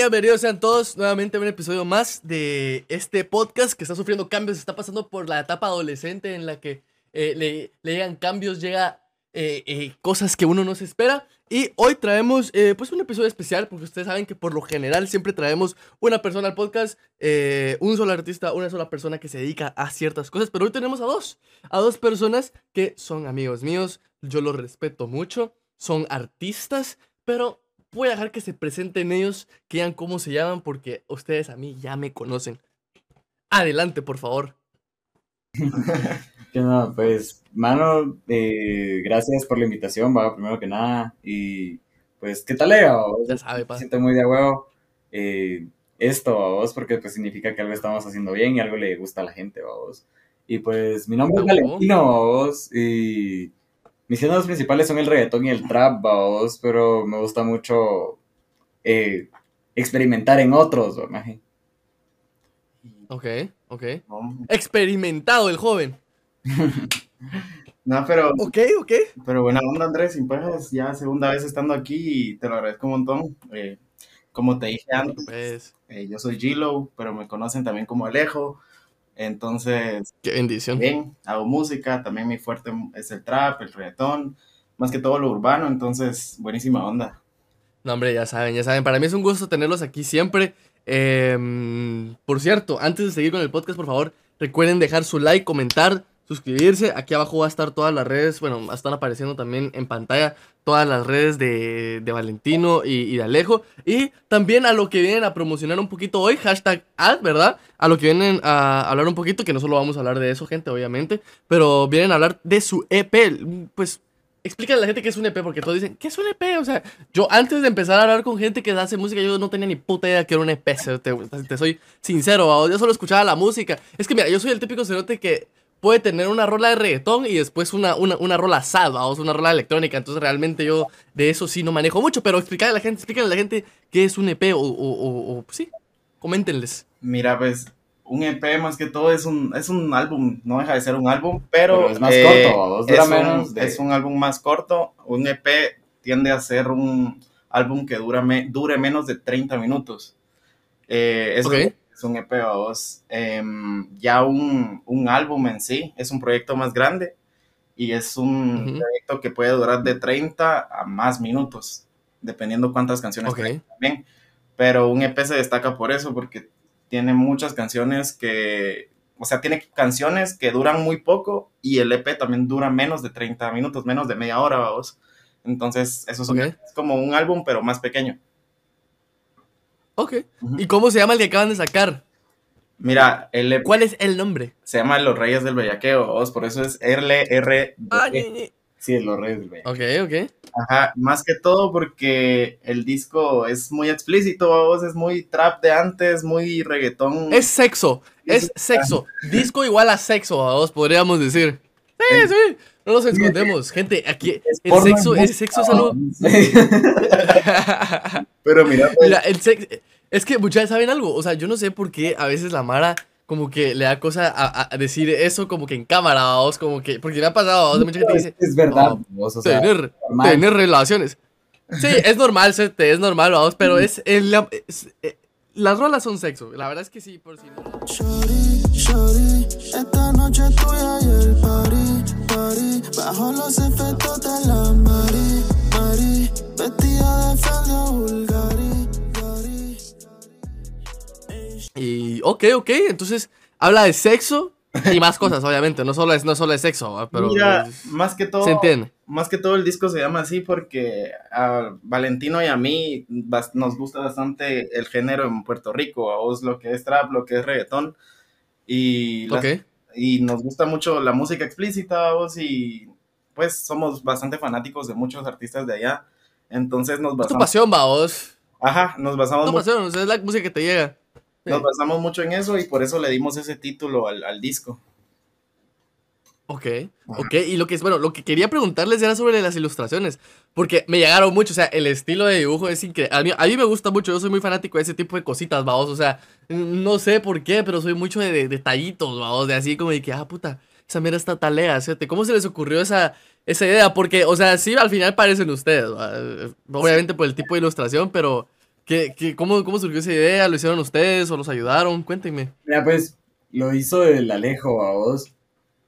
Bienvenidos sean todos nuevamente a un episodio más de este podcast que está sufriendo cambios, está pasando por la etapa adolescente en la que eh, le, le llegan cambios, llega eh, eh, cosas que uno no se espera. Y hoy traemos pues un episodio especial porque ustedes saben que por lo general siempre traemos una persona al podcast, un solo artista, una sola persona que se dedica a ciertas cosas, pero hoy tenemos a dos, a dos personas que son amigos míos, yo los respeto mucho, son artistas, pero voy a dejar que se presenten ellos, que digan cómo se llaman porque ustedes a mí ya me conocen. Adelante, por favor. ¿Qué onda? Pues, mano, eh, gracias por la invitación, va, primero que nada. Y, pues, ¿qué tal, Leo? Ya sabe, Me pa. siento muy de huevo. Eh, esto, vos, porque pues significa que algo estamos haciendo bien y algo le gusta a la gente, vos. Y pues, mi nombre es. Valentino, vos, y mis géneros principales son el reggaetón y el trap, vos, pero me gusta mucho eh, experimentar en otros, maje. Ok, ok. Experimentado el joven. no, pero, Ok, ok. pero buena onda, Andrés. Y pues ya segunda vez estando aquí y te lo agradezco un montón. Eh, como te dije antes, Pues, eh, yo soy Gilo, pero me conocen también como Alejo. Entonces, qué bendición. bien, hago música. También mi fuerte es el trap, el reggaetón, más que todo lo urbano. Entonces, buenísima onda. No, hombre, ya saben, ya saben. Para mí es un gusto tenerlos aquí siempre. Em, por cierto, antes de seguir con el podcast, por favor, recuerden dejar su like, comentar, suscribirse. Aquí abajo va a estar todas las redes, bueno, están apareciendo también en pantalla todas las redes de, Valentino y, de Alejo. Y también a lo que vienen a promocionar un poquito hoy, hashtag ad, ¿verdad? A lo que vienen a hablar un poquito, que no solo vamos a hablar de eso, gente, obviamente, pero vienen a hablar de su EP. Pues explícale a la gente qué es un EP, porque todos dicen, ¿qué es un EP? O sea, yo antes de empezar a hablar con gente que hace música, yo no tenía ni puta idea que era un EP, te, soy sincero, yo solo escuchaba la música. Es que mira, yo soy el típico cerote que puede tener una rola de reggaetón y después una, una, una rola sad, o una rola electrónica, entonces realmente yo de eso sí no manejo mucho, pero explícale a la gente, explícale a la gente qué es un EP o, o, o- o- pues sí, coméntenles. Mira, pues, un EP más que todo es un, es un álbum, no deja de ser un álbum, pero, Pero es más eh, corto, es, un, de- es un álbum más corto. Un EP tiende a ser un álbum que dura me- dure menos de 30 minutos. Eh, eso Ok. Es un EP a vos. Em, ya un, un álbum en sí es un proyecto más grande y es un proyecto que puede durar de 30 a más minutos, dependiendo cuántas canciones Ok. tenga también. Pero un EP se destaca por eso, porque tiene muchas canciones que, o sea, tiene canciones que duran muy poco y el EP también dura menos de 30 minutos, menos de media hora, vamos. Entonces, eso es como un álbum, pero más pequeño. Ok. ¿Y cómo se llama el que acaban de sacar? Mira, el ¿Cuál es el nombre? se llama Los Reyes del Bellaqueo, por eso es LR. Ah, ñe. Sí, los reyes del Bellaqueo. Ok, ok. Ajá, más que todo porque el disco es muy explícito, vamos, es muy trap de antes, muy reggaetón. Es sexo, es sexo. Disco igual a sexo, vos podríamos decir. Sí, sí, no nos escondemos. Gente, aquí Es el sexo, el sexo es algo... Pero mira, pues, Mira, el sexo... Es que muchachos saben algo, o sea, yo no sé por qué a veces la Mara como que le da cosa a, decir eso como que en cámara, vos, como que... Porque me ha pasado, vos, mucha gente dice, es verdad, No, vos, o sea, tener, relaciones. Sí, es normal, es normal, vamos, pero es, el- es- eh, las rolas son sexo, la verdad es que sí, por si no... Y el party, party, bajo los efectos de la Mari, Mari, vestida de Felia Bulgari, Gari. Y ok, ok, entonces habla de sexo y más cosas, obviamente, no solo es, no solo es sexo, ¿va? pero mira, es- más que todo, se entiende. más que todo el disco se llama así porque a Valentino y a mí nos gusta bastante el género en Puerto Rico, a vos lo que es trap, lo que es reggaetón, y, las- y nos gusta mucho la música explícita, vos, y pues somos bastante fanáticos de muchos artistas de allá, entonces nos es tu basamos, pasión, va, vos. ajá, nos basamos Tu mucho pasión, o sea, es la música que te llega. Sí. Nos basamos mucho en eso y por eso le dimos ese título al, al disco. Ok, ok, y lo que es, bueno, lo que quería preguntarles era sobre las ilustraciones, porque me llegaron mucho, o sea, el estilo de dibujo es increíble, a mí, a mí me gusta mucho, yo soy muy fanático de ese tipo de cositas, vamos, o sea, no sé por qué, pero soy mucho de, de detallitos, vamos, de así como de que, ah, puta, esa mera está talea, fíjate, ¿cómo se les ocurrió esa, esa idea? Porque, o sea, sí, al final parecen ustedes, ¿va? obviamente por el tipo de ilustración, pero ¿Qué, qué, cómo, ¿Cómo surgió esa idea? ¿Lo hicieron ustedes o los ayudaron? Cuéntenme. Mira, pues lo hizo el Alejo a vos.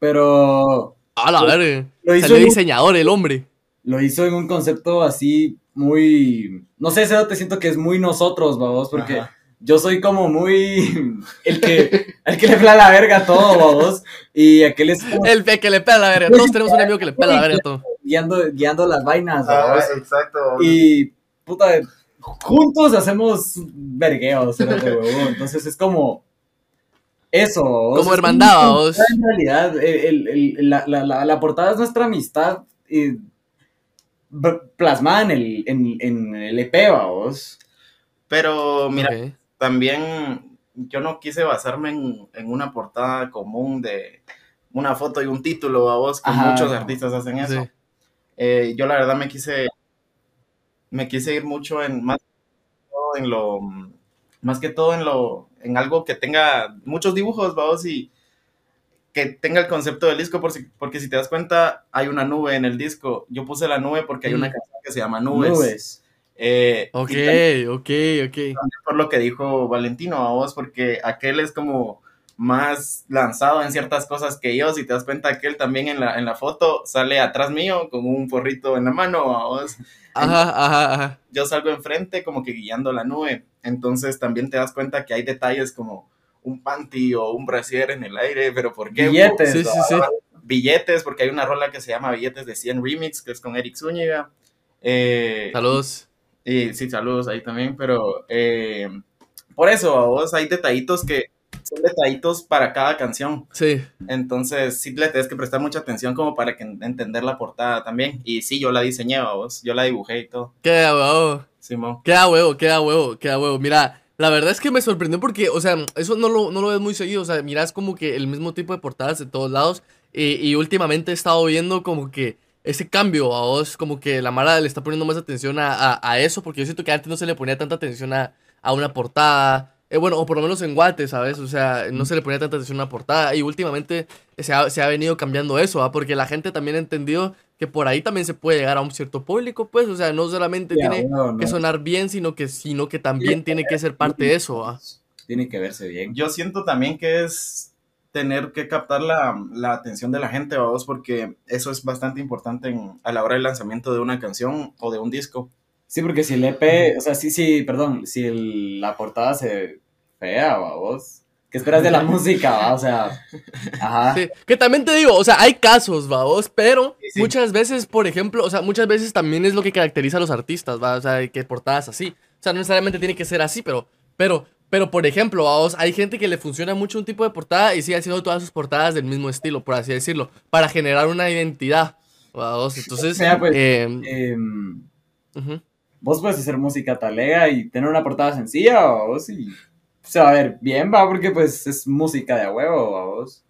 Pero A la verga. lo hizo Salió un- diseñador el hombre. lo hizo en un concepto así muy. No sé, Cero, te siento que es muy nosotros, vamos, porque Ajá. yo soy como muy. El que, el que le pela la verga a todo, vamos. Y aquel es como El que le pela la verga. Todos tenemos un amigo que le pela la verga a todo. guiando, guiando las vainas, Ah, vamos. exacto. Y, puta, juntos hacemos vergueos. Entonces es como. Eso. Como hermandad, vos. En realidad, el- el- el- la, la- la- la portada es nuestra amistad eh, plasmada en el, en, en el EP, vos. Pero mira, también yo no quise basarme en, en una portada común de una foto y un título a vos, que Ajá. muchos artistas hacen eso. Sí. Eh, yo la verdad me quise me quise ir mucho en más que todo en lo más que todo en lo en algo que tenga muchos dibujos vamos y que tenga el concepto del disco por si- porque si te das cuenta hay una nube en el disco yo puse la nube porque hay una Mm. canción que se llama nubes, Nubes. Eh, Ok, también ok, ok. por lo que dijo Valentino a vos porque aquel es como más lanzado en ciertas cosas que yo si te das cuenta aquel también en la, en la foto sale atrás mío con un porrito en la mano a vos Ajá, ajá, ajá. yo salgo enfrente como que guiando la nube. Entonces también te das cuenta que hay detalles como un panty o un brasier en el aire, pero ¿por qué? Billetes. Sí, sí, sí. Billetes, porque hay una rola que se llama Billetes de 100 Remix, que es con Eric Zúñiga. Eh, Saludos. y sí, saludos ahí también, pero eh, por eso, a vos hay detallitos que son detallitos para cada canción. Sí. Entonces, sí le tienes que prestar mucha atención como para que entender la portada también. Y sí, yo la diseñé, vos, yo la dibujé y todo. Queda huevo. Simón. Queda huevo, queda huevo, queda huevo. Mira, la verdad es que me sorprendió porque, o sea, eso no lo, no lo ves muy seguido. O sea, miras como que el mismo tipo de portadas de todos lados. Y, y últimamente he estado viendo como que ese cambio a vos, como que la Mara le está poniendo más atención a, a- a eso, porque yo siento que antes no se le ponía tanta atención a, a una portada. Eh, bueno, o por lo menos en Guate, ¿sabes? O sea, no se le ponía tanta atención a una portada. Y últimamente se ha, se ha venido cambiando eso, ¿ah? Porque la gente también ha entendido que por ahí también se puede llegar a un cierto público, pues. O sea, no solamente tiene que sonar bien, sino que, sino que también tiene que ser parte de eso, ¿ah? Tiene que verse bien. Yo siento también que es tener que captar la, la atención de la gente, vamos, porque eso es bastante importante en- a la hora del lanzamiento de una canción o de un disco. Sí, porque si el EP, o sea, sí, sí, perdón, si el- la portada se fea, va, vos. ¿Qué esperas de la música, va? O sea, ajá. Sí, que también te digo, o sea, hay casos, vamos, pero Sí, sí. muchas veces, por ejemplo, o sea, muchas veces también es lo que caracteriza a los artistas, ¿va? O sea, que portadas así. O sea, no necesariamente tiene que ser así, pero, pero, pero, por ejemplo, vamos, hay gente que le funciona mucho un tipo de portada y sigue haciendo todas sus portadas del mismo estilo, por así decirlo, para generar una identidad, vamos. Entonces, Mira, pues, eh, Em, ujú. vos puedes hacer música talega y tener una portada sencilla, va, vos, y se va a ver bien, va, porque pues es música de a huevo, va, vos.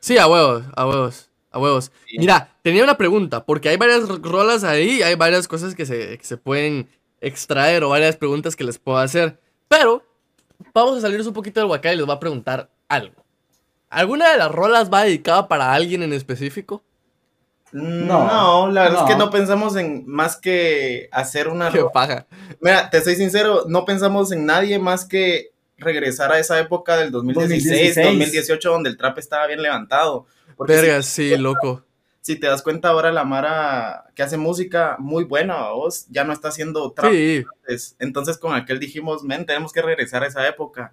Sí, a huevos, a huevos, a huevos. Sí. Mira, tenía una pregunta, porque hay varias ro- rolas ahí, hay varias cosas que se, que se pueden extraer o varias preguntas que les puedo hacer. Pero vamos a salirnos un poquito del huacá y les voy a preguntar algo. ¿Alguna de las rolas va dedicada para alguien en específico? No, No, la verdad es que no. no pensamos en más que hacer una... Qué paja. Mira, te soy sincero, no pensamos en nadie más que regresar a esa época del 2016, 2016. 2018, donde el trap estaba bien levantado. Porque si- Verga, sí, loco. si te das cuenta ahora la Mara que hace música muy buena, vos ya no está haciendo trap. Sí, antes. Entonces con aquel dijimos, men, tenemos que regresar a esa época.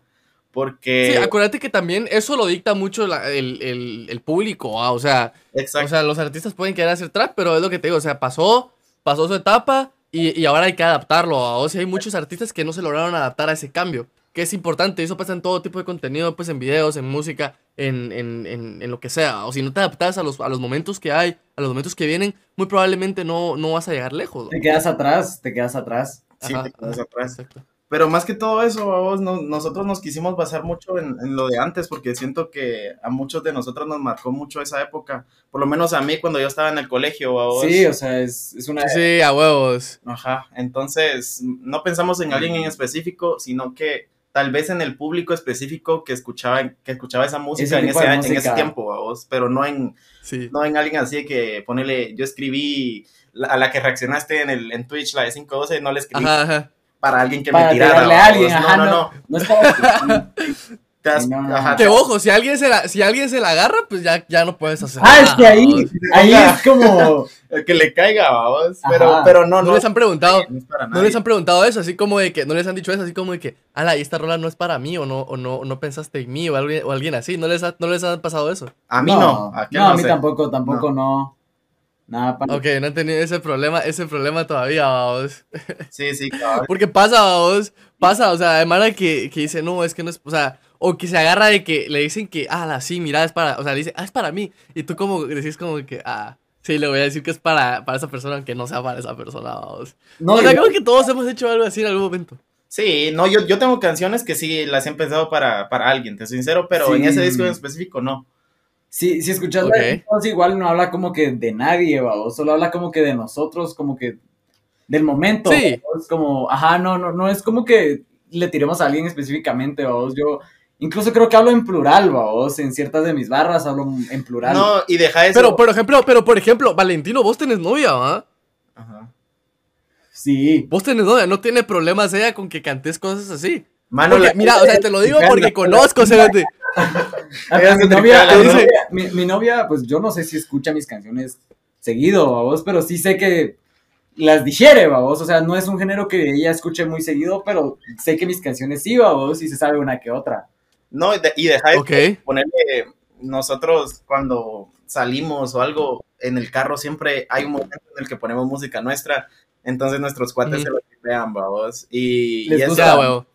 Porque... sí, acuérdate que también eso lo dicta mucho la- el, el- el público, ah, o sea, exacto. O sea, los artistas pueden querer hacer trap, pero es lo que te digo, o sea, pasó, pasó su etapa y, y ahora hay que adaptarlo. O sea, hay muchos artistas que no se lograron adaptar a ese cambio, que es importante. Eso pasa en todo tipo de contenido, pues en videos, en música, en, en, en, en lo que sea. O si no te adaptas a los, a los momentos que hay, a los momentos que vienen, muy probablemente no, no vas a llegar lejos. ¿no? Te quedas atrás, te quedas atrás. Sí, te quedas atrás. Exacto. Pero más que todo eso, vos, no- nosotros nos quisimos basar mucho en, en lo de antes, porque siento que a muchos de nosotros nos marcó mucho esa época. Por lo menos a mí cuando yo estaba en el colegio, vos. Sí, o sea, es, es una... Sí, a huevos. Ajá, entonces no pensamos en alguien en específico, sino que tal vez en el público específico que escuchaba, que escuchaba esa música, Ese en, ese, de en ese música. tiempo, vos, pero no en, Sí. no en alguien así que ponele, yo escribí la- a la que reaccionaste en, el, en Twitch, la de 512, no le escribí Ajá, ajá. para alguien que Para me tirara. a alguien, ajá, no, no, no. no. No No, ajá, Que ojo, si alguien se la, si alguien se la agarra, pues ya, ya no puedes hacer Ah, es nada, que ahí, vamos. ahí es como. el que le caiga, vamos. Pero, Ajá. pero no, No no. les han preguntado, no les han preguntado eso, así como de que, no les han dicho eso, así como de que, ala, y esta rola no es para mí, o no, o no, no pensaste en mí, o alguien, o alguien así, no les ha, no les ha pasado eso. A mí no. ¿A no, no a mí sé? tampoco, tampoco no. Nada, para. Ok, no han tenido ese problema, ese problema todavía, vamos. Sí, sí, cabrón. Porque pasa, vos, pasa, o sea, hay Mara que, que dice, no, es que no es, o sea, o que se agarra de que le dicen que, ah, sí, mira, es para, o sea, le dice, ah, es para mí. Y tú como decís como que, ah, sí, le voy a decir que es para, para esa persona, aunque no sea para esa persona, vamos. no, o sea, yo- creo que todos hemos hecho algo así en algún momento. Sí, no, yo, yo tengo canciones que sí las he pensado para, para alguien, te soy sincero, pero en Sí. ese disco en específico no. Si, si escuchas Ok. la voz, igual no habla como que de nadie, o solo habla como que de nosotros, como que del momento. Sí. ¿va? Es como, ajá, no, no, no es como que le tiremos a alguien específicamente, vos. Yo incluso creo que hablo en plural, vos. En ciertas de mis barras hablo en plural. No, y deja eso. Pero, por ejemplo, pero, por ejemplo, Valentino, vos tenés novia, ¿va? Ajá. Sí. Vos tenés novia, no tiene problemas ella con que cantes cosas así. Mano, Porque, la- mira, o sea, te lo digo porque conozco, Cerote. Mi, novia, dice- mi novia, pues yo no sé si escucha mis canciones seguido, vos, pero sí sé que las digiere, vos. O sea, no es un género que ella escuche muy seguido, pero sé que mis canciones sí, vos, y se sabe una que otra. No, y de- y deja. Ok. ponerle nosotros cuando salimos o algo en el carro siempre hay un momento en el que ponemos música nuestra entonces nuestros cuates Ujú. se lo tripean babos y, Les y eso- gusta. Huevo.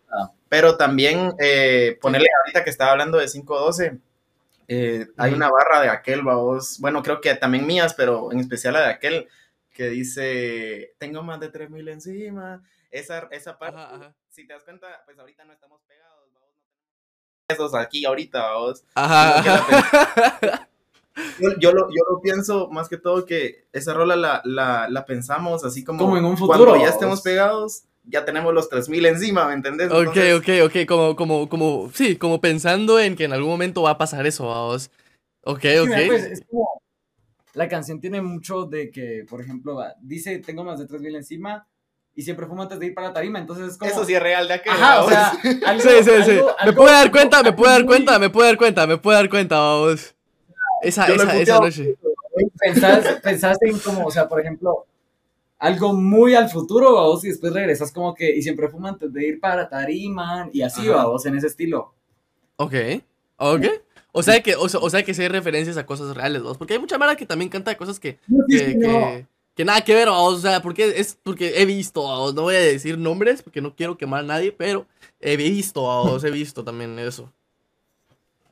pero también eh, ponerle ahorita que estaba hablando de 512 eh, hay Ujú. una barra de aquel babos bueno creo que también mías pero en especial la de aquel que dice tengo más de 3000 encima esa, esa parte Ajá, ajá. si te das cuenta pues ahorita no estamos pegados tenemos esos aquí ahorita babos Ajá. yo, yo lo, yo lo pienso más que todo que esa rola la, la, la pensamos así como, Como en un futuro, cuando ya vamos. estemos pegados, ya tenemos los 3000 encima, ¿me entendés? Ok, Entonces, ok, ok, como, como, como, sí, como pensando en que en algún momento va a pasar eso, vamos. Ok, Sí, mira, pues, ok. es como- la canción tiene mucho de que, por ejemplo, dice, tengo más de 3000 encima, y siempre fumo antes de ir para la tarima, entonces es como... Eso sí es real de aquel. Ajá, o babos. sea, algo, Sí, sí, sí. algo- Me algo- puedo dar cuenta, me puedo dar cuenta, me puedo dar cuenta, me puedo dar cuenta, vamos. Esa, Yo esa, esa noche. Pensás, pensás en como, o sea, por ejemplo, algo muy al futuro, vos, y después regresas como que, y siempre fuma antes de ir para tarima, y así, Ajá. vos, en ese estilo. Ok, ok. O sea que, o, sea- o sea que sí hay referencias a cosas reales, vos. Porque hay mucha mara que también canta cosas que, que, que, que nada que ver, o sea, porque es porque he visto, no voy a decir nombres porque no quiero quemar a nadie, pero he visto, vamos, he visto también eso.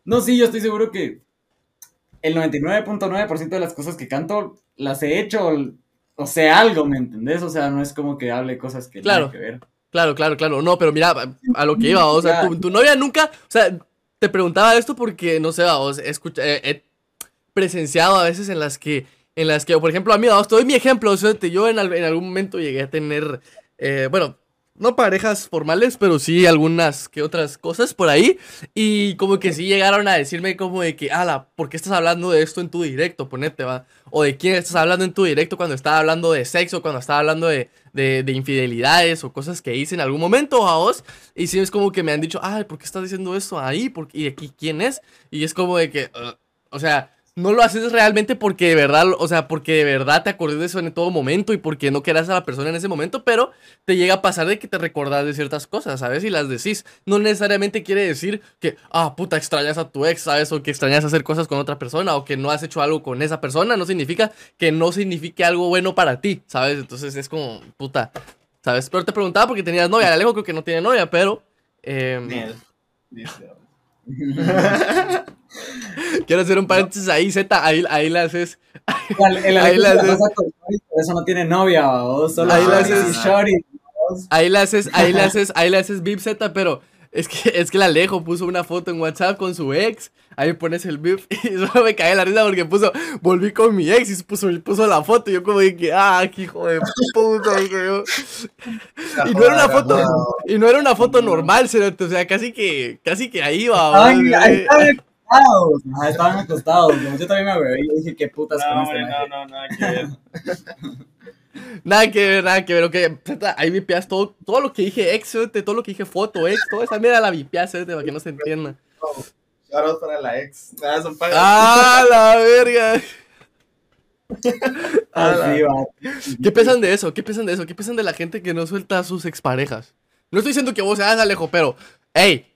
No, sí, yo estoy seguro que el 99.9% de las cosas que canto las he hecho o sé algo, ¿me entendés? O sea, no es como que hable cosas que Claro. nada que ver. Claro, claro, claro. No, pero mira, a- lo que iba, o sea, tu, tu novia nunca, o sea, te preguntaba esto porque, no sé, he, escucha- he- he presenciado a veces en las que, en las que, por ejemplo, a mí, doy mi ejemplo, o sea, yo en, en algún momento llegué a tener, eh, bueno, no parejas formales, pero sí algunas que otras cosas por ahí, y como que sí llegaron a decirme como de que, ala, ¿por qué estás hablando de esto en tu directo? Ponete, va. O de quién estás hablando en tu directo cuando estaba hablando de sexo, cuando estaba hablando de, de, de infidelidades o cosas que hice en algún momento a vos. Y sí es como que me han dicho, ay, ¿por qué estás diciendo esto ahí? ¿Por ¿Y aquí quién es? Y es como de que, uh, o sea, no lo haces realmente porque de verdad, o sea, porque de verdad te acordás de eso en todo momento y porque no quieras a la persona en ese momento, pero te llega a pasar de que te recordás de ciertas cosas, ¿sabes? Y las decís. No necesariamente quiere decir que, ah, puta, extrañas a tu ex, ¿sabes? O que extrañas hacer cosas con otra persona o que no has hecho algo con esa persona. No significa que no signifique algo bueno para ti, ¿sabes? Entonces es como, puta, ¿sabes? Pero te preguntaba porque tenías novia. Alejo creo que no tiene novia, pero... dice. quiero hacer un paréntesis ahí, Z, ahí, ahí le haces... El, el Ahí Alejo la la haces. pasa con Shorty, por eso no tiene novia, vos, solo Ahí la haces. Ahí le haces, ahí le haces, ahí le haces beep Z, pero es que, es que el Alejo puso una foto en WhatsApp con su ex. Ahí pones el beep y solo me caí la risa porque puso, volví con mi ex y puso, puso la foto. Y yo como dije, ah, qué hijo de puta. Y no era una foto, y no era una foto normal, o sea, casi que, casi que ahí va. Ay, ahí estaban acostados. Ajá, estaban acostados. ¿no? Yo también me acuerdo. Y dije, qué putas No, con hombre, este no, no, nada que ver. Nada que ver, nada que ver. Ok, ahí vipeas todo, todo lo que dije ex, todo lo que dije foto, ex, toda esa mierda la vipeas, para que no se entienda. Out para la ex. Ah, son pagas. ¡Ah, la verga! Ah, Así va. ¿Qué piensan de eso? ¿Qué piensan de eso? ¿Qué piensan de la gente que no suelta a sus exparejas? No estoy diciendo que vos seas Alejo, pero, ey,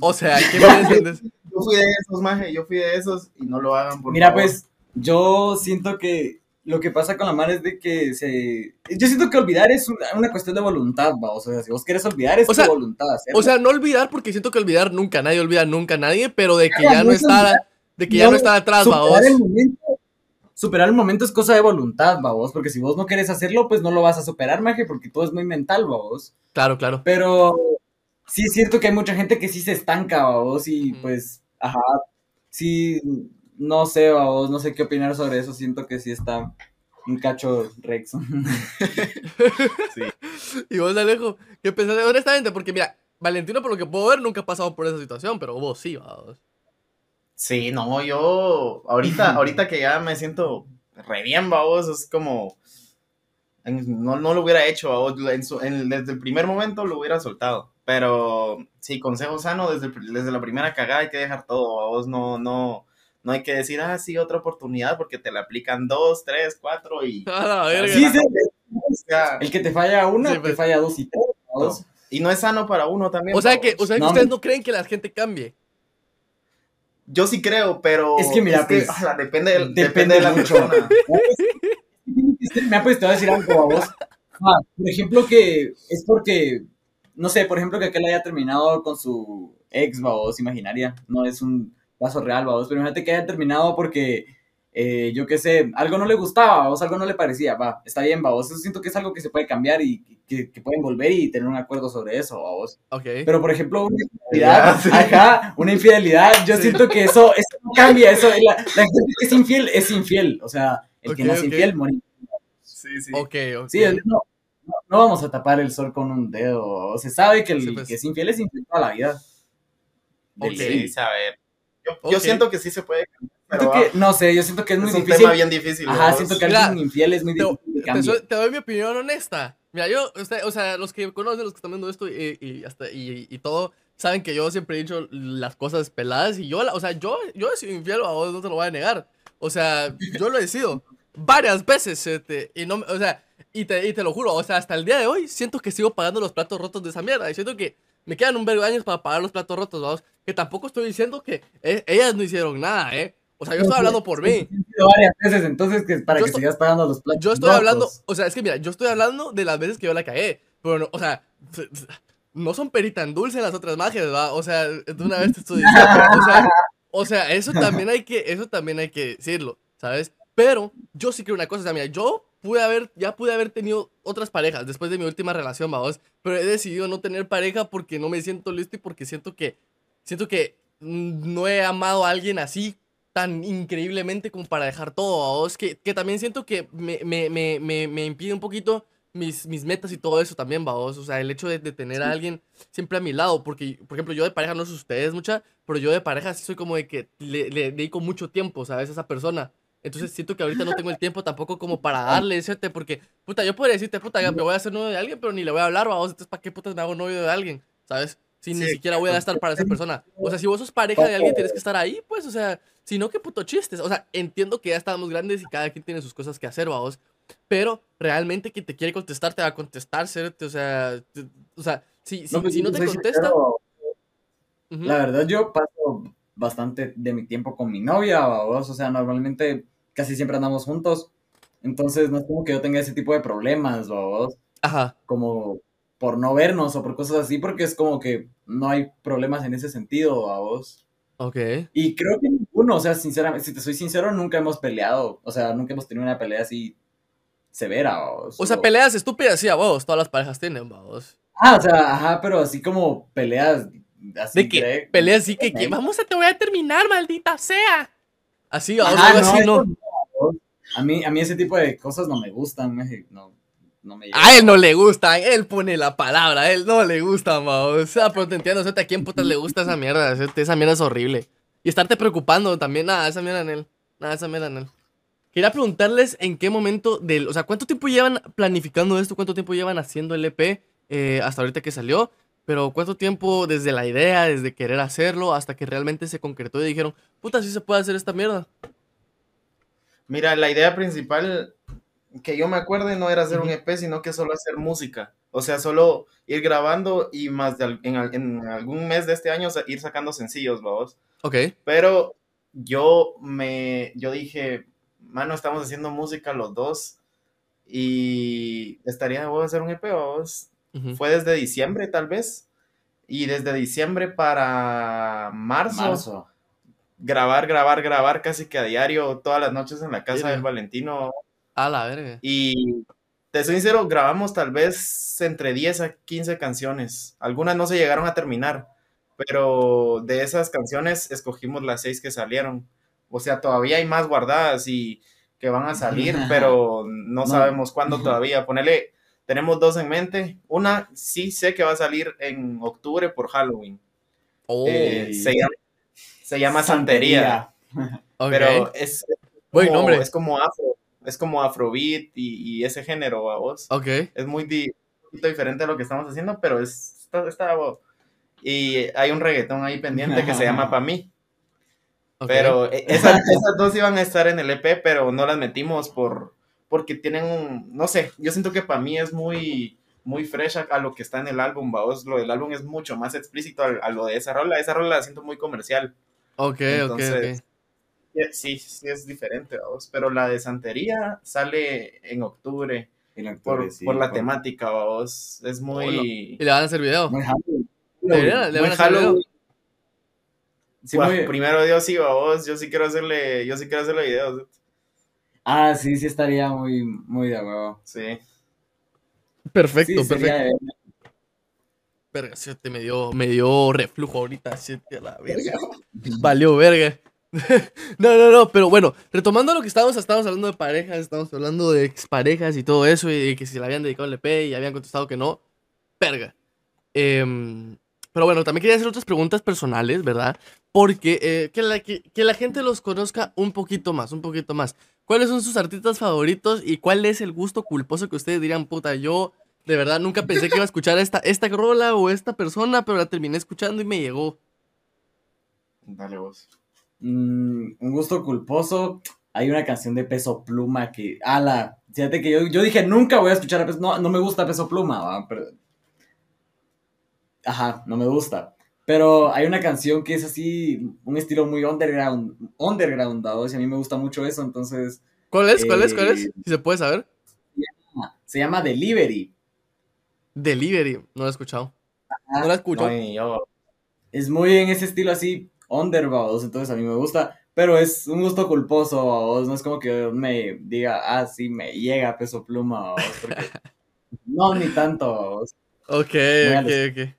o sea, ¿qué de eso? Yo fui de esos, maje. Yo fui de esos y no lo hagan por Mira, favor. pues, yo siento que lo que pasa con la mar es de que se... Yo siento que olvidar es una, una cuestión de voluntad, va. O sea, si vos quieres olvidar, es O sea, tu voluntad. hacerlo. O sea, no olvidar, porque siento que olvidar nunca, nadie olvida nunca a nadie, pero de que ya no no es está, de que ya no está atrás, va vos. el momento, superar el momento es cosa de voluntad, va vos, porque si vos no quieres hacerlo, pues no lo vas a superar, maje, porque todo es muy mental, va vos. Claro, claro. Pero sí es cierto que hay mucha gente que sí se estanca, vos, y pues, ajá, sí, no sé, vos, no sé qué opinar sobre eso, siento que sí está un cacho Rex. Y vos, Alejo, ¿qué pensás? Honestamente, porque mira, Valentino, por lo que puedo ver, nunca ha pasado por esa situación, pero vos sí, vos. Sí, no, yo ahorita, ahorita que ya me siento re bien, babos, es como no, no lo hubiera hecho, en su- en- desde el primer momento lo hubiera soltado, pero sí, consejo sano, desde, desde la primera cagada hay que dejar todo, babos, no, no, no hay que decir, ah, sí, otra oportunidad, porque te la aplican dos, tres, cuatro y, A la verga. Sí, sí, o sea, el que te falla una, Sí, te pues. falla dos y tres, vos. y no es sano para uno también. O sea que, o sea que No, ustedes me- no creen que la gente cambie. Yo sí creo, pero Es que mira, pues, ala, depende, del- depende depende de la mucho. persona. Me ha pues te voy a decir algo a vos. Ah, por ejemplo, que es porque, no sé, por ejemplo, que aquel haya terminado con su ex, babos, imaginaria. No es un caso real, babos, pero imagínate que haya terminado porque, eh, yo qué sé, algo no le gustaba, babos, algo no le parecía, va, está bien, babos. Eso siento que es algo que se puede cambiar y que, que pueden volver y tener un acuerdo sobre eso, babos. Ok. Pero, por ejemplo, una infidelidad, sí. ajá, una infidelidad, yo Sí. siento que eso, eso no cambia, eso, la, la gente que es infiel es infiel, o sea, el que Ok, no es ok. infiel morir. Sí, sí. Ok, ok. Sí, no, no, no vamos a tapar el sol con un dedo, o se sabe que el Sí, pues. que es infiel es infiel toda la vida. Ok. Sí, a ver. Yo, yo siento que sí se puede cambiar, pero Siento que, no sé, yo siento que es es, muy un difícil. tema bien difícil. Ajá, siento que Mira, alguien infiel es muy Te, difícil te doy mi opinión honesta. Mira, yo, usted- o sea, los que conocen, los que están viendo esto y, y hasta, y, y todo, saben que yo siempre he dicho las cosas peladas y yo, la- o sea, yo, yo he sido infiel, a vos no te lo voy a negar. O sea, yo lo he sido varias veces, este, y no, me- o sea, y te, y te lo juro, o sea, hasta el día de hoy siento que sigo pagando los platos rotos de esa mierda y siento que me quedan un vergo de años para pagar los platos rotos, vamos, que tampoco estoy diciendo que eh, ellas no hicieron nada, eh. O sea, yo estoy hablando por mí. Varias veces, entonces, que para Yo que estoy- sigas pagando los platos. Yo estoy rotos. hablando, o sea, es que mira, yo estoy hablando de las veces que yo la cagué, pero no, o sea, no son perita en dulce las otras magias, ¿va? O sea, de una vez te estoy diciendo, o sea, o sea, eso también hay que, eso también hay que decirlo, ¿sabes? Pero yo sí creo una cosa, o sea, mira, yo pude haber, ya pude haber tenido otras parejas después de mi última relación, vamos, pero he decidido no tener pareja porque no me siento listo y porque siento que, siento que no he amado a alguien así tan increíblemente como para dejar todo, vos, que, que también siento que me, me, me, me, me impide un poquito mis, mis metas y todo eso también, vos, o sea, el hecho de, de tener a alguien siempre a mi lado, porque, por ejemplo, yo de pareja no sé ustedes mucha, pero yo de pareja sí soy como de que le, le dedico mucho tiempo, ¿sabes? A esa persona. Entonces siento que ahorita no tengo el tiempo tampoco como para darle, decirte, porque, puta, yo podría decirte, puta, me voy a hacer novio de alguien, pero ni le voy a hablar, vamos, entonces, ¿para qué putas me hago novio de alguien? ¿Sabes? Si ni siquiera voy a estar para esa persona. O sea, si vos sos pareja de alguien, tienes que estar ahí, pues, o sea, si no, qué puto chistes. O sea, entiendo que ya estamos grandes y cada quien tiene sus cosas que hacer, vamos. Pero realmente quien te quiere contestar te va a contestar, ¿cierto? O sea, te- o sea, si, si, pues, si no yo te contesta. sincero, La verdad, yo paso bastante de mi tiempo con mi novia, babos. O sea, normalmente casi siempre andamos juntos. Entonces, no es como que yo tenga ese tipo de problemas, babos. Ajá. Como por no vernos o por cosas así, porque es como que no hay problemas en ese sentido, babos. Ok. Y creo que ninguno, o sea, sinceramente, si te soy sincero, nunca hemos peleado. O sea, nunca hemos tenido una pelea así severa, babos. O sea, peleas estúpidas, sí, a vos. Todas las parejas tienen, vos. Ah, o sea, ajá, pero así como peleas. Así De que peleas así que, que vamos a te voy a terminar, maldita sea. Así, vamos, Ajá, algo no, así, no. A mí, a mí ese tipo de cosas no me gustan, no, no me A él no le gustan, él pone la palabra, a él no le gusta, mao. O sea, pero te entiendo, o ¿a quién putas le gusta esa mierda? Esa mierda es horrible. Y estarte preocupando también, nada, esa mierda en él. Nada, esa mierda en quería preguntarles en qué momento del, o sea, ¿cuánto tiempo llevan planificando esto? ¿Cuánto tiempo llevan haciendo el EP eh, hasta ahorita que salió? Pero ¿cuánto tiempo desde la idea, desde querer hacerlo, hasta que realmente se concretó y dijeron, puta, sí se puede hacer esta mierda? Mira, la idea principal que yo me acuerde no era hacer un EP, sino que solo hacer música. O sea, solo ir grabando y más de al- en, en algún mes de este año ir sacando sencillos, vamos. Ok. Pero yo me, yo dije, mano, estamos haciendo música los dos y estaría de hacer un EP, vamos. Fue desde diciembre, tal vez. Y desde diciembre para marzo, Marzo. Grabar, grabar, grabar casi que a diario, todas las noches en la casa Mira. del Valentino. A la verga. Y te soy sincero, grabamos tal vez entre 10 a 15 canciones. Algunas no se llegaron a terminar, pero de esas canciones escogimos las seis que salieron. O sea, todavía hay más guardadas y que van a salir, pero no, No. sabemos cuándo todavía. Ponele, tenemos dos en mente. Una sí sé que va a salir en octubre por Halloween. Oh, Eh, se, llama, se llama Santería, ok. pero es, Buen como- nombre. es como afro, es como afrobeat y, y ese género, vos. Ok. Es muy di- diferente a lo que estamos haciendo, pero es, está, está Y hay un reggaetón ahí pendiente que se llama Pa' mí. Pero eh, esas, esas dos iban a estar en el EP, pero no las metimos por porque tienen un, no sé, yo siento que para mí es muy muy fresh a, a lo que está en el álbum, vaos. Lo del álbum es mucho más explícito a, a lo de esa rola. Esa rola la siento muy comercial. Ok, ok, Entonces, ok. Sí, sí es diferente, vaos. Pero la de Santería sale en octubre En octubre, por, sí, por la por- temática, vaos. Es muy... ¿Y le van a hacer video? Muy Halloween. Deberían- le muy van a hacer video. Halloween. Sí, muy- Primero Dios sí, vos. Yo sí quiero hacerle, yo sí quiero hacerle videos. Ah, sí, sí estaría muy, muy de huevo. Sí. Perfecto, Sí, perfecto. sería Verga, sí, te me dio, me dio reflujo ahorita, sí, a la verga. Valió verga. no, no, no, pero bueno, retomando lo que estábamos, estábamos hablando de parejas, estábamos hablando de exparejas y todo eso, y que si le habían dedicado el EP y habían contestado que no, verga. Em, pero bueno, también quería hacer otras preguntas personales, ¿verdad? Porque eh, que, la, que, que la gente los conozca un poquito más, un poquito más. ¿Cuáles son sus artistas favoritos y cuál es el gusto culposo que ustedes dirían, puta, yo de verdad nunca pensé que iba a escuchar esta, esta rola o esta persona, pero la terminé escuchando y me llegó? Dale vos. Mm, un gusto culposo. Hay una canción de Peso Pluma que. ¡Ala! Fíjate que yo, yo dije nunca voy a escuchar a Peso. No, no me gusta Peso Pluma, ¿va? Pero- Ajá, no me gusta. Pero hay una canción que es así, un estilo muy underground, underground. Y a mí me gusta mucho eso, entonces ¿Cuál es? ¿Cuál es? ¿Cuál es? Eh, Si se puede saber. se llama Delivery. Delivery, no lo he escuchado. Ajá. No la escucho. No, yo. Es muy en ese estilo así, underground, entonces a mí me gusta, pero es un gusto culposo, ¿vaos? no es como que me diga, ah, sí, me llega Peso Pluma, porque no, ni tanto. Ok, a ok, ok.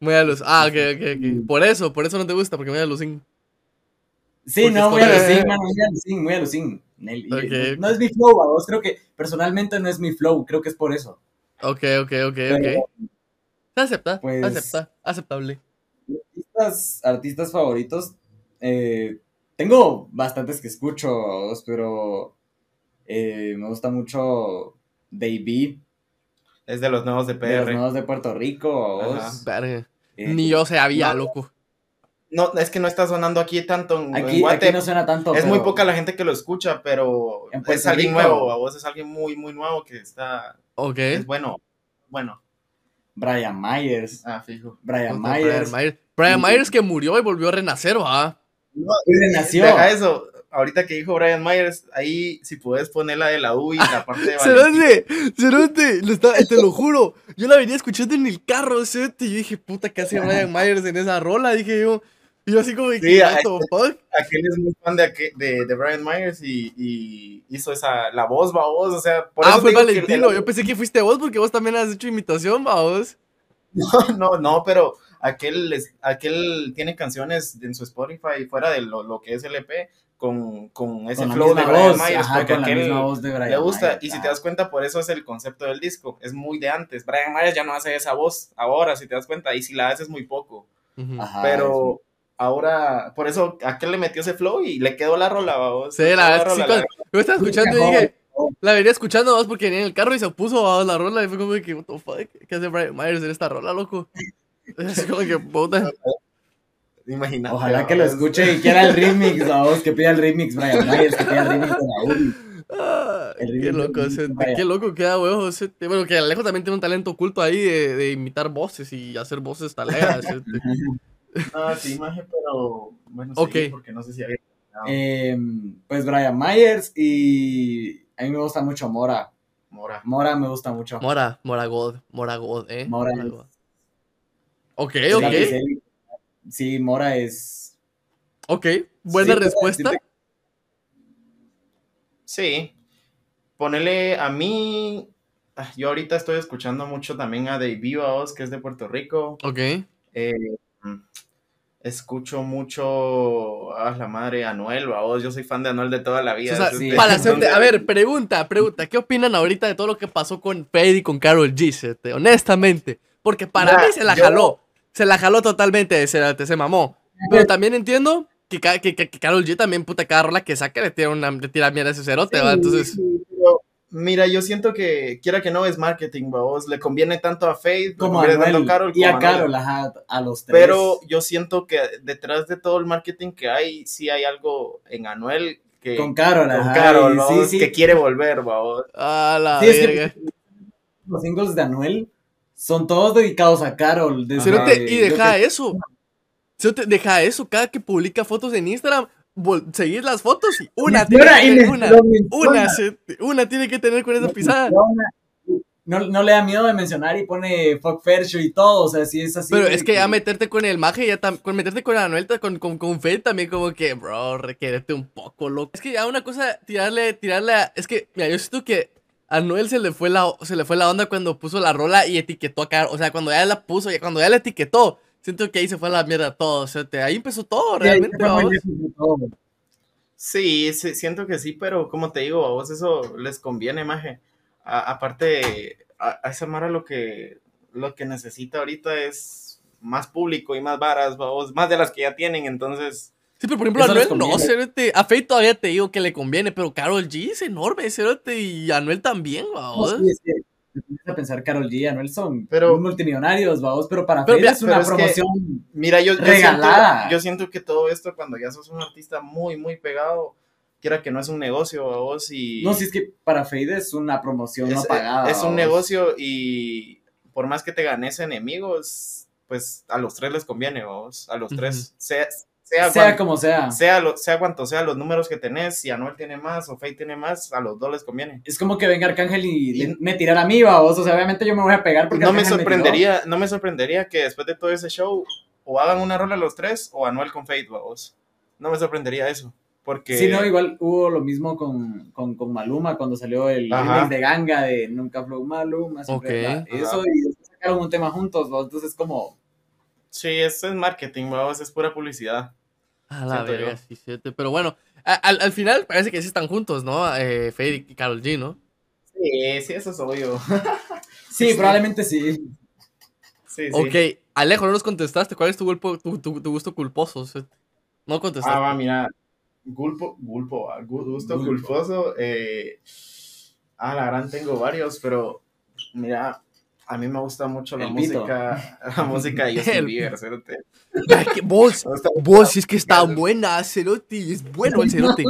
Muy a luz. Ah, ok, ok, ok. Por eso, por eso no te gusta, porque muy a luz. Sí, Porque no, muy a Lucín, mano, muy a Lucín, muy a Lucín. Nel- y- Ok, No es mi flow, ¿vaos? creo que personalmente no es mi flow, creo que es por eso. Ok, ok, ok, Pero, ok. Se acepta, pues- acepta, aceptable. artistas, artistas favoritos, eh, tengo bastantes que escucho, pero eh, me gusta mucho Davey, Es de los nuevos de de los PR. nuevos de Puerto Rico. Eh, Ni yo sabía, no. loco. No, es que no está sonando aquí tanto en, en Aquí, Guate. aquí no suena tanto. es pero muy poca la gente que lo escucha, pero es alguien Rico. nuevo. A vos es alguien muy, muy nuevo que está. Ok. Es bueno. Bueno. Brian Myers. Ah, fijo. Brian Myers. Brian Myers. Brian Myers que murió y volvió a renacer, ¿va? No, Y renació. Deja eso. Ahorita que dijo Brian Myers, ahí si puedes poner la de la U y la parte de. Cerote, Cerote, te lo juro. Yo la venía escuchando en el carro, Cerote. Y yo dije, puta, ¿qué hace Brian Myers en esa rola? Dije yo. Y yo así como, de, Sí? Aquel es muy fan de, de, de Brian Myers y, y hizo esa, la voz, va voz, o sea, por Ah, eso fue Valentino. Yo pensé que fuiste vos porque vos también has hecho imitación, va vos. No, no, no, pero aquel, es- aquel tiene canciones en su Spotify fuera de lo, lo que es el EP con, con ese Con flow de Brian voz, Myers, ajá, porque aquel misma voz de Brian le gusta, Myers, y si te das cuenta, por eso es el concepto del disco, es muy de antes. Brian Myers ya no hace esa voz ahora, si te das cuenta, y si la hace es muy poco. Ajá, pero ahora, por eso aquel le metió ese flow y le quedó la rola, vamos. Sí, la verdad es que sí, cuando yo estaba escuchando y dije, la venía escuchando vamos porque venía en el carro y se puso vamos, la rola y fue como que, what the fuck, ¿qué hace Brian Myers en esta rola, loco? Es como que, puta. Imagínate. Ojalá que lo escuche y quiera el remix, vamos, que pida el remix, Brian Myers, que pida el remix de Raúl. Ah, El qué loco, ese- qué loco queda, huevo. ese- Bueno, que Alejo también tiene un talento oculto ahí de, de imitar voces y hacer voces talegas. ese- Ah, sí, maje, pero bueno, sí, porque no sé si había. no, Eh, pues Brian Myers y a mí me gusta mucho Mora. Mora. Mora me gusta mucho. Mora, Mora God, Mora God, eh. Mora es- God. Ok, Es ok, Sí, Mora es. ok. Buena Sí, respuesta. decirte- Sí. Ponele a mí. ah, Yo ahorita estoy escuchando mucho también a Dave Vivas, que es de Puerto Rico. Ok. Eh, escucho mucho a la madre Anuel, vos. Yo soy fan de Anuel de toda la vida. O sea, Entonces, sí. para hacerte, entonces- a ver, pregunta, pregunta, ¿qué opinan ahorita de todo lo que pasó con Fade y con Carol G? Cete? Honestamente, porque para mí se la yo- jaló, se la jaló totalmente, se, se mamó. Pero también entiendo que, que, que, que Karol G también, puta, cada rola que saca le tira, una, le tira mierda a ese cerote, ¿va? Entonces, Sí, pero, mira, yo siento que quiera que no es marketing, vos. Le conviene tanto a Faith Como a le conviene a Karol y a. Carol, ajá, a los tres. Pero yo siento que detrás de todo el marketing que hay, sí hay algo en Anuel que Con Carol, con ajá, vamos, sí, sí. que quiere volver, vamos. a la Sí, es que- verga. Los singles de Anuel son todos dedicados a Carol. desde- Cerote, y deja que- eso. Deja eso. Cada que publica fotos en Instagram, seguir las fotos y una tiene que tener, una, una, una tiene que tener con esa pisada. No, no le da miedo de mencionar y pone fuck Fercho y todo, o sea, sí es así. Pero es que ya meterte con el maje, ya con meterte con Anuel, con, con, con Fade también como que, bro, requerete un poco, loco. Es que ya una cosa, tirarle, tirarle a- Es que, mira, yo siento que a Anuel se le fue la, se le fue la onda cuando puso la rola y etiquetó a Carol. O sea, cuando ya la puso, y cuando ya la etiquetó, siento que ahí se fue la mierda todo. O sea, te- ahí empezó todo, Sí, ahí realmente, todo. Sí, sí, siento que sí, pero como te digo, a vos eso les conviene, maje. A- aparte, a, a esa Mara lo que, lo que necesita ahorita es más público y más varas, vos, más de las que ya tienen, entonces... Sí, pero por ejemplo, Anuel no. A Fade todavía te digo que le conviene, pero Carol G es enorme, cerote, y Anuel también, No, vamos. sí, a pensar Carol G y Anuel son Pero- multimillonarios, vamos, pero para Pero mira, es una pero es que- promoción. Mira, yo, yo, Regalada. siento, yo siento que todo esto, cuando ya sos un artista muy, muy pegado, quiera que no es un negocio, a vos y... No, si es que para Fade es una promoción no es, pagada. es un negocio y por más que te ganes enemigos, pues a los tres les conviene, vos. A los tres, sea, sea, Sea cuan- como sea. sea, lo- sea cuanto sea los números que tenés, si Anuel tiene más o Faye tiene más, a los dos les conviene. Es como que venga Arcángel y le- me tirara a mí, vamos. O sea, obviamente yo me voy a pegar porque No me Arcángel sorprendería, no me sorprendería que después de todo ese show o hagan una rola los tres o Anuel con Faye, vos. No me sorprendería eso, porque Sí, no, igual hubo lo mismo con, con, con Maluma cuando salió el remix de Ganga de Nunca Flow Maluma. siempre Ok. habla de Eso y después sacaron un tema juntos, ¿no? entonces como... sí, eso es marketing, vos, es pura publicidad. A la verga, sí, siete. Pero bueno, al, al final parece que sí están juntos, ¿no? Eh, Fade y Carol G, ¿no? Sí, sí, eso es obvio. Sí, probablemente sí. Sí, sí. Ok, Alejo, no nos contestaste. ¿Cuál es tu, gulpo- tu, tu- tu gusto culposo? No contestaste. Ah, va, mira. Gulpo, gulpo, ah, gu- gusto Gulpo. culposo. Eh, ah, la gran tengo varios, pero mira, a mí me gusta mucho la El pito. música, la música de Justin El- Bieber, cerote. Ay, que vos, Me vos, si es que está buena, Cerote, es bueno el Cerote.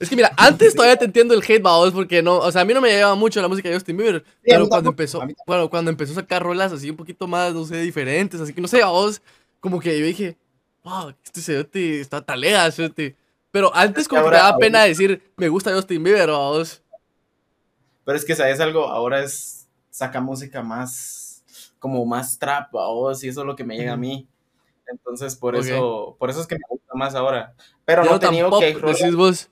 Es que mira, antes todavía te entiendo el hate, vos, porque no, o sea, a mí no me llegaba mucho la música de Justin Bieber, Sí, pero cuando empezó, bueno, cuando empezó a sacar rolas así un poquito más, no sé, diferentes, así que no sé, vos, como que yo dije, wow, este Cerote está talega, Cerote. Pero antes Es que como que te daba pena decir, me gusta Justin Bieber, vos. Pero es que, ¿sabes algo? Ahora es, saca música más, como más trap, vos, y eso es lo que me llega a mí. Entonces, por Ok. eso, por eso es que me gusta más ahora. Pero Ya no te pop, que hay rolas, decís vos.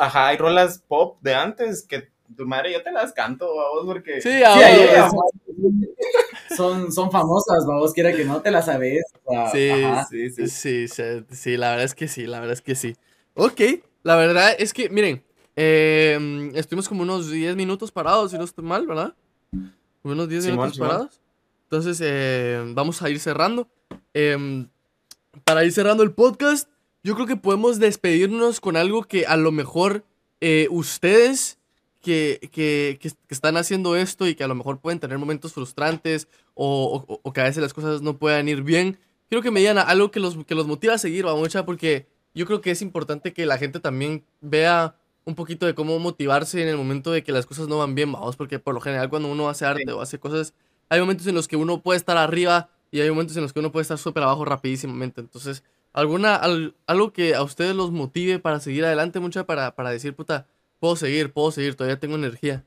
ajá, hay rolas pop de antes que tu madre yo te las canto, vos, porque... Sí, Sí, ahora. ahí ahora. es- son, son famosas, vamos, quiera que no te las sabes. o sea, Sí. Sí, sí. Sí, sí, sí, la verdad es que sí, la verdad es que sí. Ok, la verdad es que, miren, eh, estuvimos como unos 10 minutos parados, si no estoy mal, ¿verdad? Unos 10 Simón, minutos Simón. parados. Entonces, eh, vamos a ir cerrando. Eh, para ir cerrando el podcast, yo creo que podemos despedirnos con algo que a lo mejor eh, ustedes que, que, que, que están haciendo esto y que a lo mejor pueden tener momentos frustrantes o, o- o que a veces las cosas no puedan ir bien, quiero que me digan algo que los, que los motive a seguir, vamos, porque yo creo que es importante que la gente también vea un poquito de cómo motivarse en el momento de que las cosas no van bien, vamos, porque por lo general cuando uno hace arte Sí. o hace cosas, hay momentos en los que uno puede estar arriba y hay momentos en los que uno puede estar súper abajo rapidísimamente. Entonces, alguna, al- algo que a ustedes los motive para seguir adelante, mucha, para, para decir, puta, puedo seguir, puedo seguir, todavía tengo energía.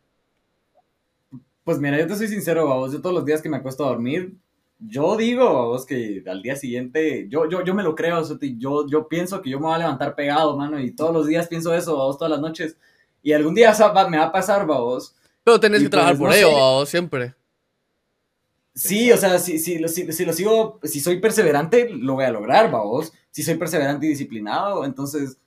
Pues mira, yo te soy sincero, babos. Yo todos los días que me acuesto a dormir, yo digo, babos, que al día siguiente, yo, yo, yo me lo creo, yo, yo pienso que yo me voy a levantar pegado, mano, y todos los días pienso eso, babos, todas las noches. Y algún día me va a pasar, babos. Pero tenés Y que trabajar pues, por no ello, o siempre. Sí, o sea, si, si, lo- si, si lo sigo, si soy perseverante, lo voy a lograr, babos. Si soy perseverante y disciplinado, entonces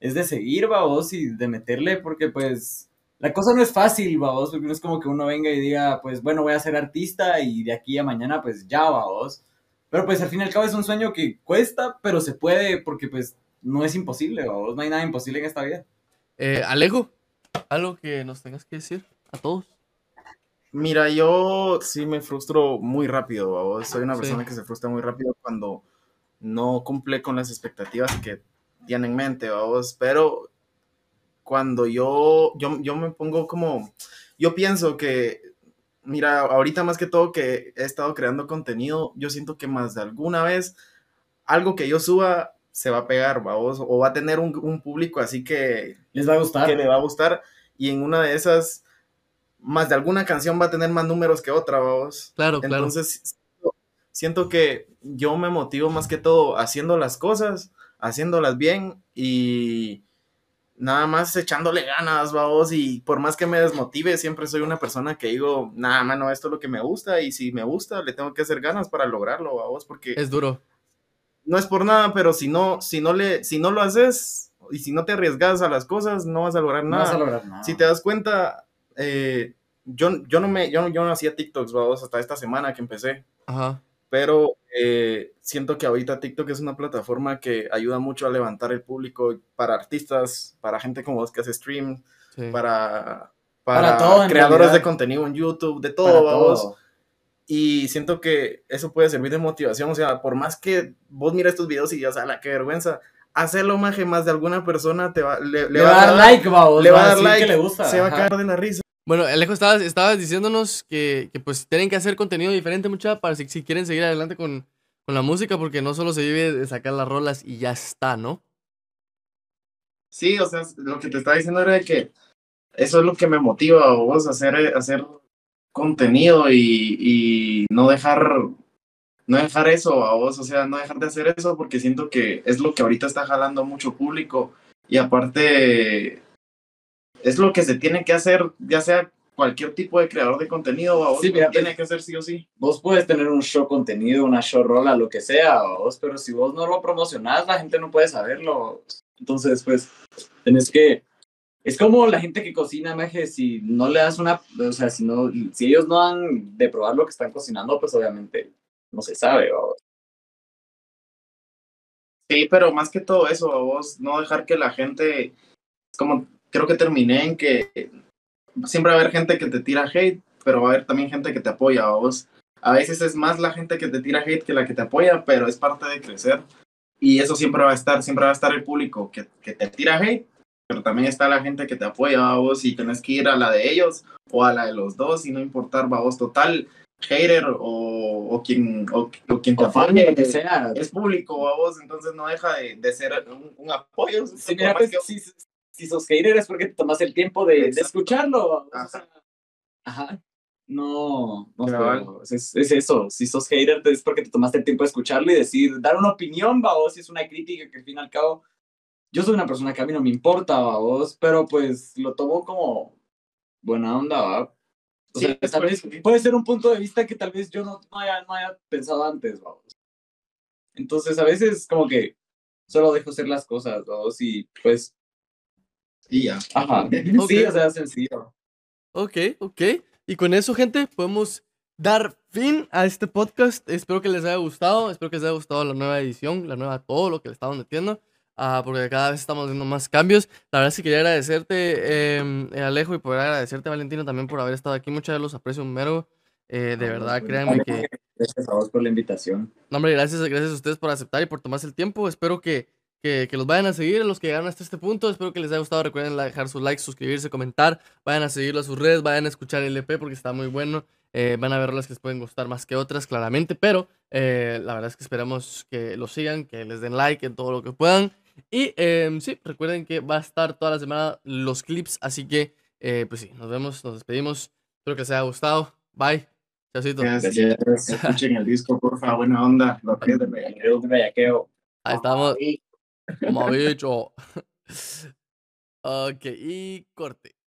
es de seguir, babos, y de meterle, porque pues la cosa no es fácil, babos, porque no es como que uno venga y diga, pues bueno, voy a ser artista y de aquí a mañana, pues ya, babos. Pero pues al fin y al cabo es un sueño que cuesta, pero se puede, porque pues no es imposible, babos, no hay nada imposible en esta vida. Eh, Alejo, algo que nos tengas que decir a todos. Mira, yo sí me frustro muy rápido, babos. Soy una Sí. persona que se frustra muy rápido cuando no cumple con las expectativas que tiene en mente, babos. Pero cuando yo, yo, yo me pongo como, yo pienso que, mira, ahorita más que todo que he estado creando contenido, yo siento que más de alguna vez algo que yo suba se va a pegar, babos, o va a tener un, un público así que Les va a gustar. que le va a gustar y en una de esas más de alguna canción va a tener más números que otra, vamos. Claro, claro. Entonces siento que yo me motivo más que todo haciendo las cosas, haciéndolas bien y nada más echándole ganas, vamos, y por más que me desmotive, siempre soy una persona que digo, nada, mano, esto es lo que me gusta y si me gusta, le tengo que hacer ganas para lograrlo, vamos, porque Es duro. no es por nada, pero si no, si no le, si no lo haces y si no te arriesgas a las cosas, no vas a lograr No nada. vas a lograr nada. Si te das cuenta, eh, yo, yo no me, yo, yo no hacía TikToks, vamos, hasta esta semana que empecé. Ajá. Pero eh, siento que ahorita TikTok es una plataforma que ayuda mucho a levantar el público para artistas, para gente como vos que hace stream, Sí. para, Para para, todo, creadores realidad. de contenido en YouTube, de todo, Para vamos. todo. Y siento que eso puede servir de motivación. O sea, por más que vos mires estos videos y digas, la qué vergüenza, hacerlo, maje, más de alguna persona te va, le, Le, va a dar like, babos. le va a dar like, que le gusta. se va a caer de la risa. Bueno, Alejo, estabas, estabas diciéndonos que, que, pues tienen que hacer contenido diferente, mucha, para si, si quieren seguir adelante con, con la música, porque no solo se vive sacar las rolas y ya está, ¿no? Sí, o sea, lo que te estaba diciendo era que eso es lo que me motiva a vos hacer, hacer contenido y, y no dejar no dejar eso a vos, o sea, no dejar de hacer eso porque siento que es lo que ahorita está jalando mucho público y aparte es lo que se tiene que hacer, ya sea cualquier tipo de creador de contenido, a vos Sí, mira, tiene que hacer sí o sí. Vos puedes tener un show contenido, una show rola, lo que sea, vos, pero si vos no lo promocionás, la gente no puede saberlo. Entonces, pues, tenés que... Es como la gente que cocina, maje, si no le das una... O sea, si, no, si ellos no han de probar lo que están cocinando, pues obviamente no se sabe, vos. Sí, pero más que todo eso, a vos no dejar que la gente, como creo que terminé en que siempre va a haber gente que te tira hate, pero va a haber también gente que te apoya a vos. A veces es más la gente que te tira hate que la que te apoya, pero es parte de crecer. Y eso siempre va a estar, siempre va a estar el público que, que te tira hate, pero también está la gente que te apoya a vos y tenés que ir a la de ellos o a la de los dos y no importar, va vos total, hater o, o quien, o, o quien te apoye que sea. es público a vos, entonces no deja de, de ser un, un apoyo. Sí, mira, pues, que- si, si sos hater es porque te tomas el tiempo de, escucharlo. vos, o Ajá. sea, ajá. No, no pero es, es eso. Si sos hater es porque te tomaste el tiempo de escucharlo y decir, dar una opinión, va vos, si es una crítica que al fin y al cabo. Yo soy una persona que a mí no me importa, va vos, pero pues lo tomo como buena onda, va. O Sí, sea, tal vez puede ser un punto de vista que tal vez yo no, no, haya, no haya pensado antes, vamos. Entonces, a veces como que solo dejo hacer las cosas, vamos, y pues, Y ya. ajá. Sí, o sea, sencillo. Ok, ok. Y con eso, gente, podemos dar fin a este podcast. Espero que les haya gustado. Espero que les haya gustado la nueva edición, la nueva todo lo que le estamos metiendo. ah, porque cada vez estamos haciendo más cambios. La verdad es que quería agradecerte, em, eh, Alejo, y poder agradecerte, Valentino, también por haber estado aquí. Muchas gracias, los aprecio un mero. Eh, de verdad, créanme que. Gracias a vos por la invitación. No, hombre, gracias, gracias a ustedes por aceptar y por tomarse el tiempo. Espero que, que, que los vayan a seguir, los que llegaron hasta este punto. Espero que les haya gustado. Recuerden dejar su like, suscribirse, comentar. Vayan a seguirlo a sus redes, vayan a escuchar el EP porque está muy bueno. Eh, van a ver las que les pueden gustar más que otras, claramente. Pero eh, la verdad es que esperamos que lo sigan, que les den like en todo lo que puedan. Y em, sí, recuerden que va a estar toda la semana los clips. Así que, eh, pues sí, nos vemos, nos despedimos. Espero que les haya gustado. Bye. Chaucito. Gracias. Escuchen el disco, porfa, buena onda. Lo que es de Bellaqueo. de bellaqueo. Ahí estamos. Como bicho. ok, y corte.